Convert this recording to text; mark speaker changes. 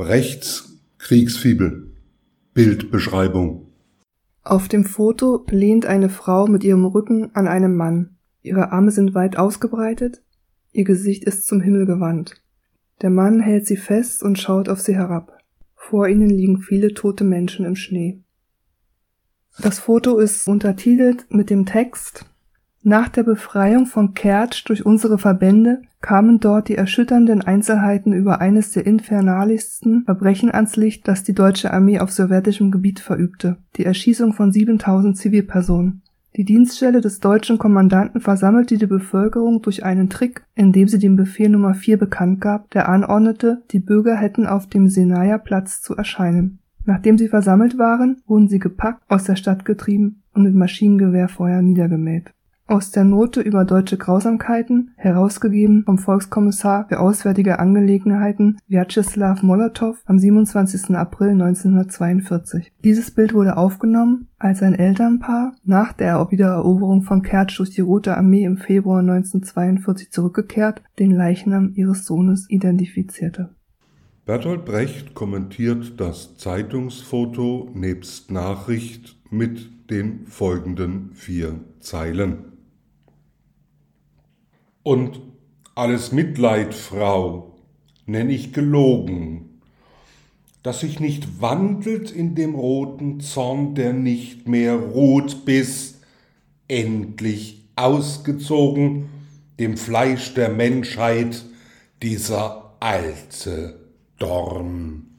Speaker 1: Brechts Kriegsfibel. Bildbeschreibung.
Speaker 2: Auf dem Foto lehnt eine Frau mit ihrem Rücken an einem Mann. Ihre Arme sind weit ausgebreitet, ihr Gesicht ist zum Himmel gewandt. Der Mann hält sie fest und schaut auf sie herab. Vor ihnen liegen viele tote Menschen im Schnee. Das Foto ist untertitelt mit dem Text Nach der Befreiung von Kertsch durch unsere Verbände kamen dort die erschütternden Einzelheiten über eines der infernalischsten Verbrechen ans Licht, das die deutsche Armee auf sowjetischem Gebiet verübte, die Erschießung von 7000 Zivilpersonen. Die Dienststelle des deutschen Kommandanten versammelte die Bevölkerung durch einen Trick, indem sie den Befehl Nummer 4 bekannt gab, der anordnete, die Bürger hätten auf dem Senaja Platz zu erscheinen. Nachdem sie versammelt waren, wurden sie gepackt, aus der Stadt getrieben und mit Maschinengewehrfeuer niedergemäht aus der Note über deutsche Grausamkeiten, herausgegeben vom Volkskommissar für Auswärtige Angelegenheiten Wjatscheslaw Molotow am 27. April 1942. Dieses Bild wurde aufgenommen, als ein Elternpaar nach der Wiedereroberung von Kertsch durch die Rote Armee im Februar 1942 zurückgekehrt den Leichnam ihres Sohnes identifizierte.
Speaker 1: Bertolt Brecht kommentiert das Zeitungsfoto nebst Nachricht mit den folgenden vier Zeilen. Und alles Mitleid, Frau, nenn ich gelogen, dass sich nicht wandelt in dem roten Zorn, der nicht mehr ruht, bis endlich ausgezogen dem Fleisch der Menschheit dieser alte Dorn.